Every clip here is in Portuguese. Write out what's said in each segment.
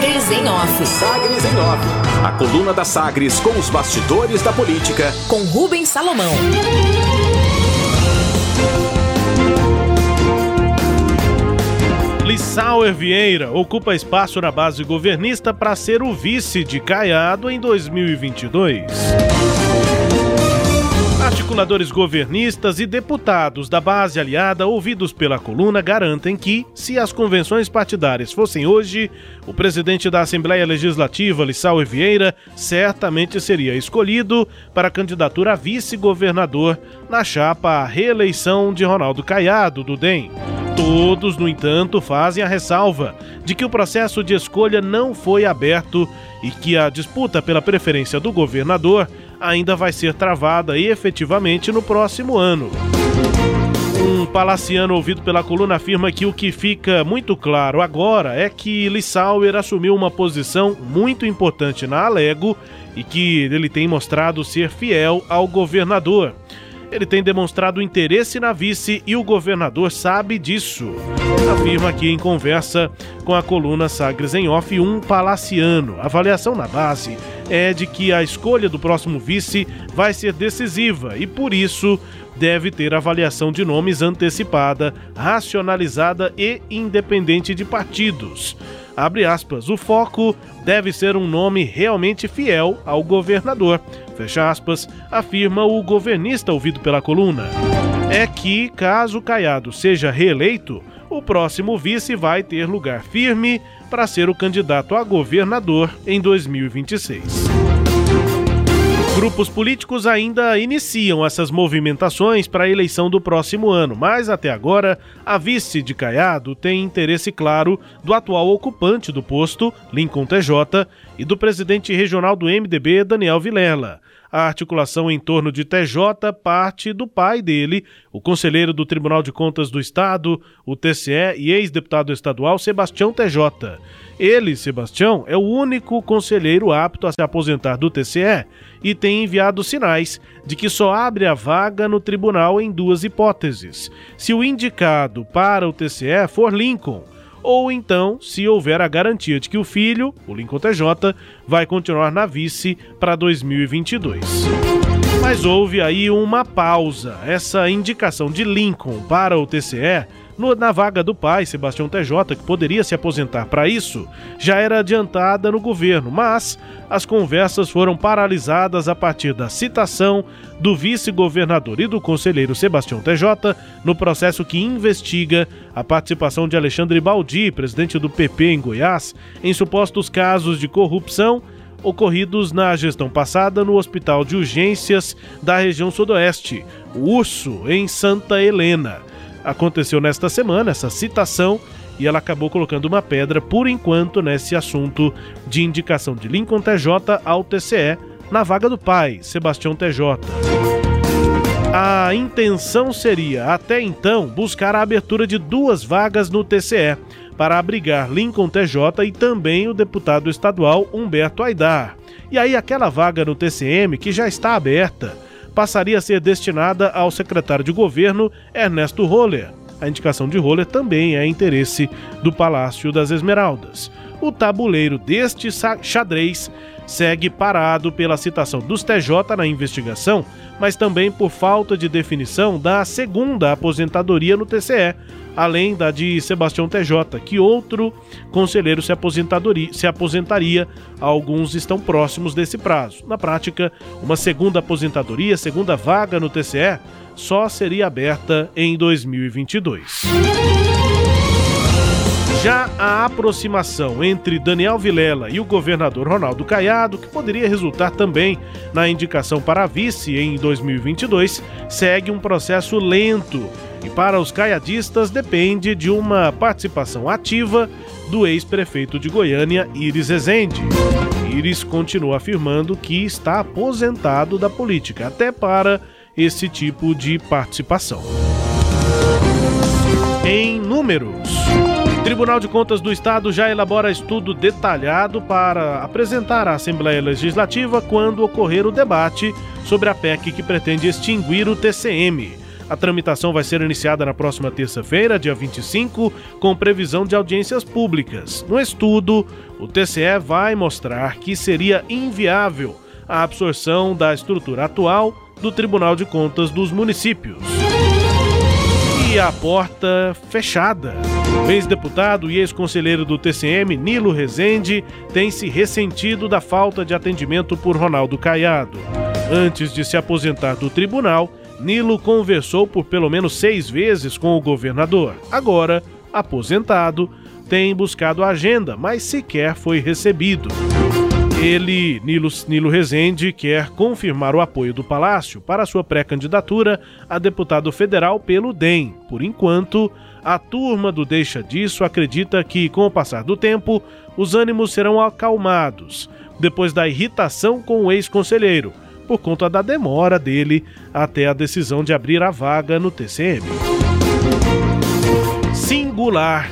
Sagres em Off. Sagres em Off. A coluna da Sagres com os bastidores da política. Com Rubens Salomão. Lissauer Vieira ocupa espaço na base governista para ser o vice de Caiado em 2022. Articuladores governistas e deputados da base aliada ouvidos pela coluna garantem que, se as convenções partidárias fossem hoje, o presidente da Assembleia Legislativa, Lissau Vieira, certamente seria escolhido para a candidatura a vice-governador na chapa à reeleição de Ronaldo Caiado, do DEM. Todos, no entanto, fazem a ressalva de que o processo de escolha não foi aberto e que a disputa pela preferência do governador ainda vai ser travada efetivamente no próximo ano. Um palaciano ouvido pela coluna afirma que o que fica muito claro agora é que Lissauer assumiu uma posição muito importante na Alego e que ele tem mostrado ser fiel ao governador. Ele tem demonstrado interesse na vice e o governador sabe disso. Afirma aqui em conversa com a coluna Sagres em Off um palaciano. A avaliação na base é de que a escolha do próximo vice vai ser decisiva e por isso deve ter avaliação de nomes antecipada, racionalizada e independente de partidos. Abre aspas, o foco deve ser um nome realmente fiel ao governador. Fecha aspas, afirma o governista ouvido pela coluna. É que, caso Caiado seja reeleito, o próximo vice vai ter lugar firme para ser o candidato a governador em 2026. Grupos políticos ainda iniciam essas movimentações para a eleição do próximo ano, mas até agora a vice de Caiado tem interesse claro do atual ocupante do posto, Lincoln TJ, e do presidente regional do MDB, Daniel Vilela. A articulação em torno de TJ parte do pai dele, o conselheiro do Tribunal de Contas do Estado, o TCE e ex-deputado estadual Sebastião TJ. Ele, Sebastião, é o único conselheiro apto a se aposentar do TCE e tem enviado sinais de que só abre a vaga no tribunal em duas hipóteses: se o indicado para o TCE for Lincoln, ou então se houver a garantia de que o filho, o Lincoln TJ, vai continuar na vice para 2022. Mas houve aí uma pausa. Essa indicação de Lincoln para o TCE na vaga do pai, Sebastião TJ, que poderia se aposentar para isso, já era adiantada no governo, mas as conversas foram paralisadas a partir da citação do vice-governador e do conselheiro Sebastião TJ no processo que investiga a participação de Alexandre Baldi, presidente do PP em Goiás, em supostos casos de corrupção ocorridos na gestão passada no Hospital de Urgências da região Sudoeste, o Urso, em Santa Helena aconteceu nesta semana, essa citação, e ela acabou colocando uma pedra, por enquanto, nesse assunto de indicação de Lincoln TJ ao TCE na vaga do pai, Sebastião TJ. A intenção seria, até então, buscar a abertura de duas vagas no TCE para abrigar Lincoln TJ e também o deputado estadual Humberto Aidar. E aí, aquela vaga no TCM, que já está aberta, passaria a ser destinada ao secretário de governo Ernesto Roller. A indicação de Roller também é interesse do Palácio das Esmeraldas. O tabuleiro deste xadrez segue parado pela citação dos TJ na investigação, mas também por falta de definição da segunda aposentadoria no TCE, além da de Sebastião TJ, que outro conselheiro se, se aposentaria. Alguns estão próximos desse prazo. Na prática, uma segunda aposentadoria, segunda vaga no TCE, só seria aberta em 2022. Já a aproximação entre Daniel Vilela e o governador Ronaldo Caiado, que poderia resultar também na indicação para vice em 2022, segue um processo lento e para os caiadistas depende de uma participação ativa do ex-prefeito de Goiânia, Iris Rezende. Iris continua afirmando que está aposentado da política, até para esse tipo de participação. Em números. Tribunal de Contas do Estado já elabora estudo detalhado para apresentar à Assembleia Legislativa quando ocorrer o debate sobre a PEC que pretende extinguir o TCM. A tramitação vai ser iniciada na próxima terça-feira, dia 25, com previsão de audiências públicas. No estudo, o TCE vai mostrar que seria inviável a absorção da estrutura atual do Tribunal de Contas dos Municípios. E a porta fechada. O ex-deputado e ex-conselheiro do TCM, Nilo Rezende, tem se ressentido da falta de atendimento por Ronaldo Caiado. Antes de se aposentar do tribunal, Nilo conversou por pelo menos seis vezes com o governador. Agora, aposentado, tem buscado a agenda, mas sequer foi recebido. Ele, Nilo, Nilo Rezende, quer confirmar o apoio do Palácio para sua pré-candidatura a deputado federal pelo DEM. Por enquanto, a turma do Deixa Disso acredita que, com o passar do tempo, os ânimos serão acalmados, depois da irritação com o ex-conselheiro, por conta da demora dele até a decisão de abrir a vaga no TCM. Singular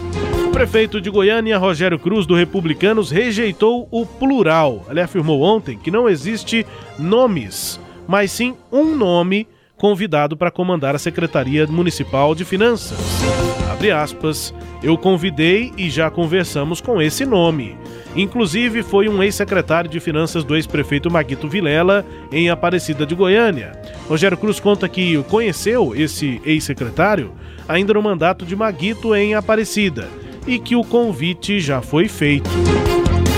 prefeito de Goiânia, Rogério Cruz, do Republicanos, rejeitou o plural. Ele afirmou ontem que não existe nomes, mas sim um nome convidado para comandar a Secretaria Municipal de Finanças. Abre aspas, eu convidei e já conversamos com esse nome. Inclusive, foi um ex-secretário de Finanças do ex-prefeito Maguito Vilela, em Aparecida de Goiânia. Rogério Cruz conta que conheceu esse ex-secretário ainda no mandato de Maguito em Aparecida e que o convite já foi feito.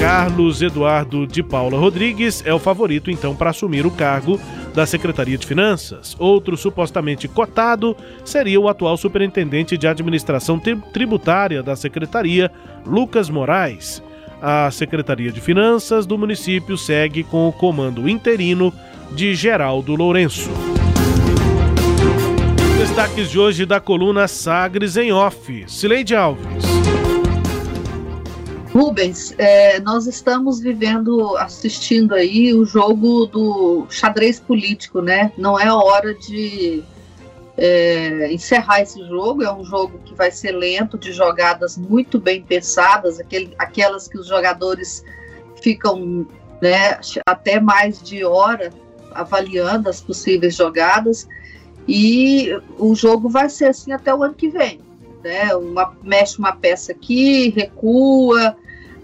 Carlos Eduardo de Paula Rodrigues é o favorito então para assumir o cargo da Secretaria de Finanças. Outro supostamente cotado seria o atual superintendente de administração tributária da Secretaria, Lucas Moraes. A Secretaria de Finanças do município segue com o comando interino de Geraldo Lourenço. Destaques de hoje da coluna Sagres em Off. Cileide Alves. Rubens, é, nós estamos vivendo, assistindo aí o jogo do xadrez político, né? Não é hora de é, encerrar esse jogo. É um jogo que vai ser lento, de jogadas muito bem pensadas, aquele, aquelas que os jogadores ficam né, até mais de hora avaliando as possíveis jogadas. E o jogo vai ser assim até o ano que vem né? Uma, mexe uma peça aqui, recua,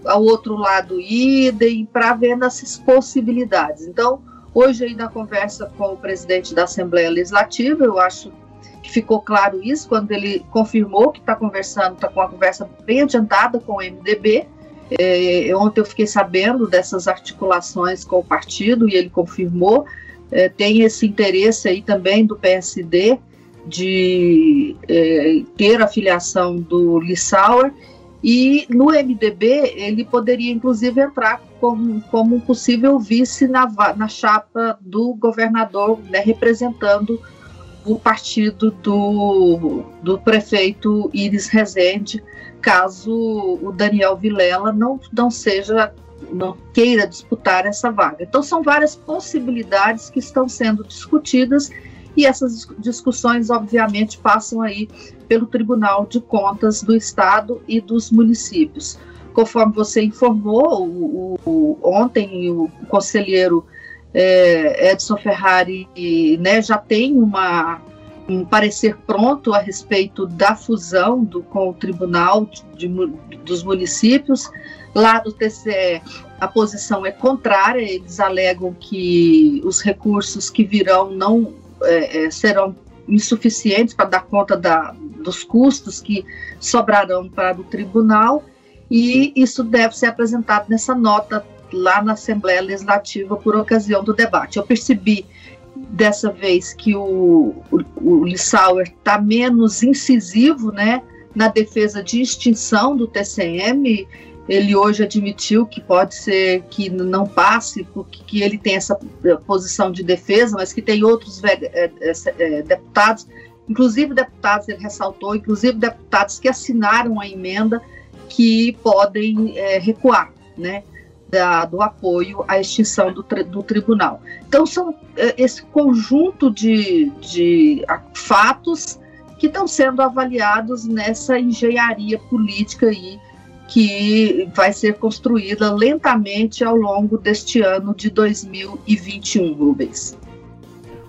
ao outro lado idem, para ver essas possibilidades. Então, hoje aí na conversa com o presidente da Assembleia Legislativa, eu acho que ficou claro isso quando ele confirmou que está conversando, está com uma conversa bem adiantada com o MDB. É, ontem eu fiquei sabendo dessas articulações com o partido e ele confirmou. É, tem esse interesse aí também do PSD de é, ter a filiação do Lissauer e no MDB ele poderia inclusive entrar como, como um possível vice na, na chapa do governador, né, representando o partido do, do prefeito Iris Rezende, caso o Daniel Vilela não, não seja não queira disputar essa vaga. Então são várias possibilidades que estão sendo discutidas e essas discussões, obviamente, passam aí pelo Tribunal de Contas do Estado e dos municípios. Conforme você informou, o, o, ontem o conselheiro é, Edson Ferrari né, já tem uma, um parecer pronto a respeito da fusão do, com o Tribunal de, de, dos Municípios. Lá do TCE, a posição é contrária, eles alegam que os recursos que virão não é, é, serão insuficientes para dar conta da, dos custos que sobrarão para o tribunal, e isso deve ser apresentado nessa nota lá na Assembleia Legislativa por ocasião do debate. Eu percebi dessa vez que o, o, o Lissauer está menos incisivo né, na defesa de extinção do TCM ele hoje admitiu que pode ser que não passe, porque que ele tem essa posição de defesa, mas que tem outros é, é, deputados, inclusive deputados, ele ressaltou, inclusive deputados que assinaram a emenda que podem é, recuar, né? Da, do apoio à extinção do, do tribunal. Então, são esse conjunto de, de fatos que estão sendo avaliados nessa engenharia política aí que vai ser construída lentamente ao longo deste ano de 2021, Rubens.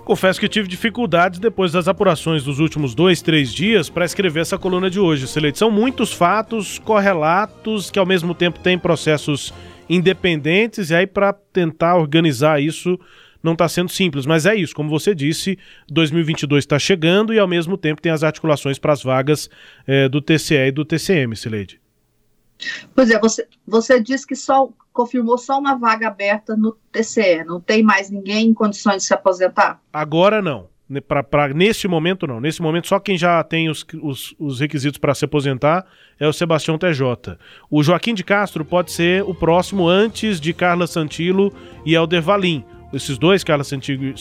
Confesso que tive dificuldades depois das apurações dos últimos dois, três dias para escrever essa coluna de hoje. Selete. São muitos fatos correlatos que ao mesmo tempo têm processos independentes e aí para tentar organizar isso não está sendo simples, mas é isso, como você disse, 2022 está chegando e ao mesmo tempo tem as articulações para as vagas é, do TCE e do TCM, Sileide. Pois é, você, você disse que só confirmou só uma vaga aberta no TCE, não tem mais ninguém em condições de se aposentar? Agora não. Pra, pra, neste momento, não. Nesse momento, só quem já tem os, os, os requisitos para se aposentar é o Sebastião TJ. O Joaquim de Castro pode ser o próximo antes de Carla Santilo e Helder Valim esses dois, Carla Santillo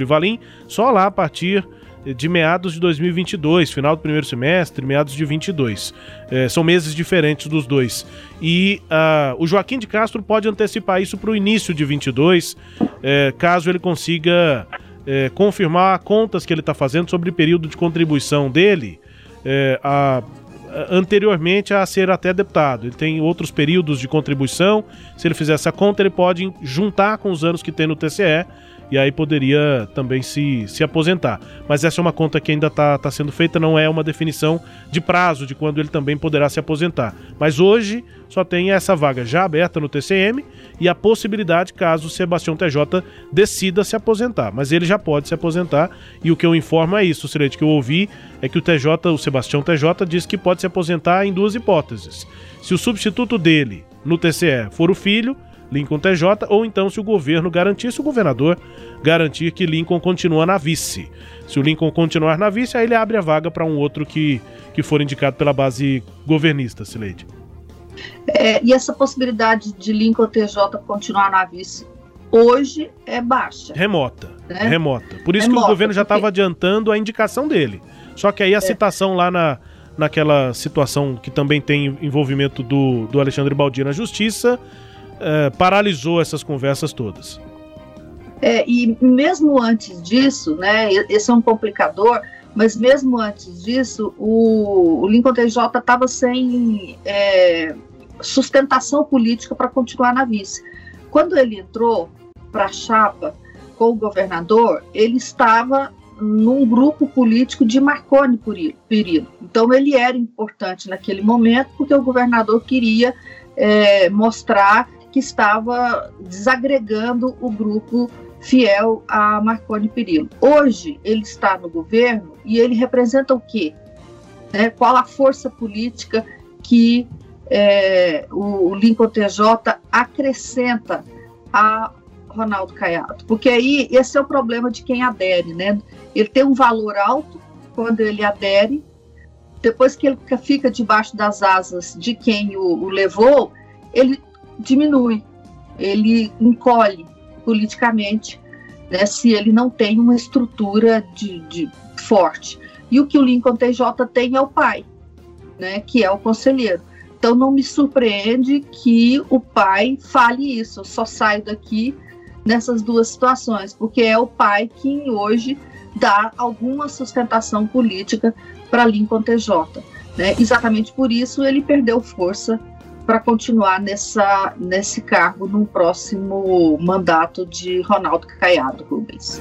e Valim, só lá a partir de meados de 2022, final do primeiro semestre, meados de 22. É, são meses diferentes dos dois. E uh, o Joaquim de Castro pode antecipar isso para o início de 22, é, caso ele consiga é, confirmar contas que ele está fazendo sobre o período de contribuição dele. É, a anteriormente a ser até deputado. Ele tem outros períodos de contribuição. Se ele fizer essa conta, ele pode juntar com os anos que tem no TCE e aí poderia também se, se aposentar. Mas essa é uma conta que ainda está tá sendo feita, não é uma definição de prazo de quando ele também poderá se aposentar. Mas hoje só tem essa vaga já aberta no TCM e a possibilidade caso o Sebastião TJ decida se aposentar. Mas ele já pode se aposentar e o que eu informo é isso, Sirete, que eu ouvi é que o TJ, o Sebastião TJ, diz que pode se aposentar em duas hipóteses. Se o substituto dele no TCE for o filho, Lincoln TJ, ou então se o governo garantir, se o governador garantir que Lincoln continua na vice. Se o Lincoln continuar na vice, aí ele abre a vaga para um outro que, que for indicado pela base governista, Sileide. É, e essa possibilidade de Lincoln TJ continuar na vice hoje é baixa. Remota. Né? Remota. Por isso Remota, que o governo já estava porque... adiantando a indicação dele. Só que aí a é. citação lá na, naquela situação que também tem envolvimento do, do Alexandre Baldi na justiça é, paralisou essas conversas todas. É, e mesmo antes disso, né, esse é um complicador, mas mesmo antes disso, o, o Lincoln TJ estava sem é, sustentação política para continuar na vice. Quando ele entrou para a chapa com o governador, ele estava num grupo político de Marconi Perillo. Então ele era importante naquele momento porque o governador queria é, mostrar que estava desagregando o grupo fiel a Marconi Perillo. Hoje ele está no governo e ele representa o quê? É, qual a força política que é, o Lincoln TJ acrescenta a Ronaldo Caiado? Porque aí esse é o problema de quem adere, né? Ele tem um valor alto quando ele adere, depois que ele fica debaixo das asas de quem o, o levou, ele diminui, ele encolhe politicamente, né, se ele não tem uma estrutura de, de forte. E o que o Lincoln TJ tem é o pai, né, que é o conselheiro. Então não me surpreende que o pai fale isso. Eu só saio daqui nessas duas situações, porque é o pai que hoje dá alguma sustentação política para Lincoln TJ. Né? Exatamente por isso ele perdeu força para continuar nessa, nesse cargo no próximo mandato de Ronaldo Caiado Rubens.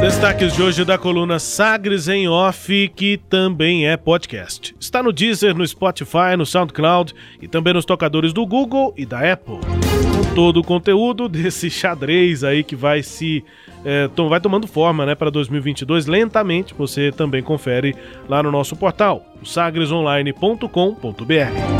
Destaques de hoje da coluna Sagres em Off, que também é podcast. Está no Deezer, no Spotify, no SoundCloud e também nos tocadores do Google e da Apple. Com todo o conteúdo desse xadrez aí que vai se é, vai tomando forma né, para 2022 lentamente. Você também confere lá no nosso portal, sagresonline.com.br.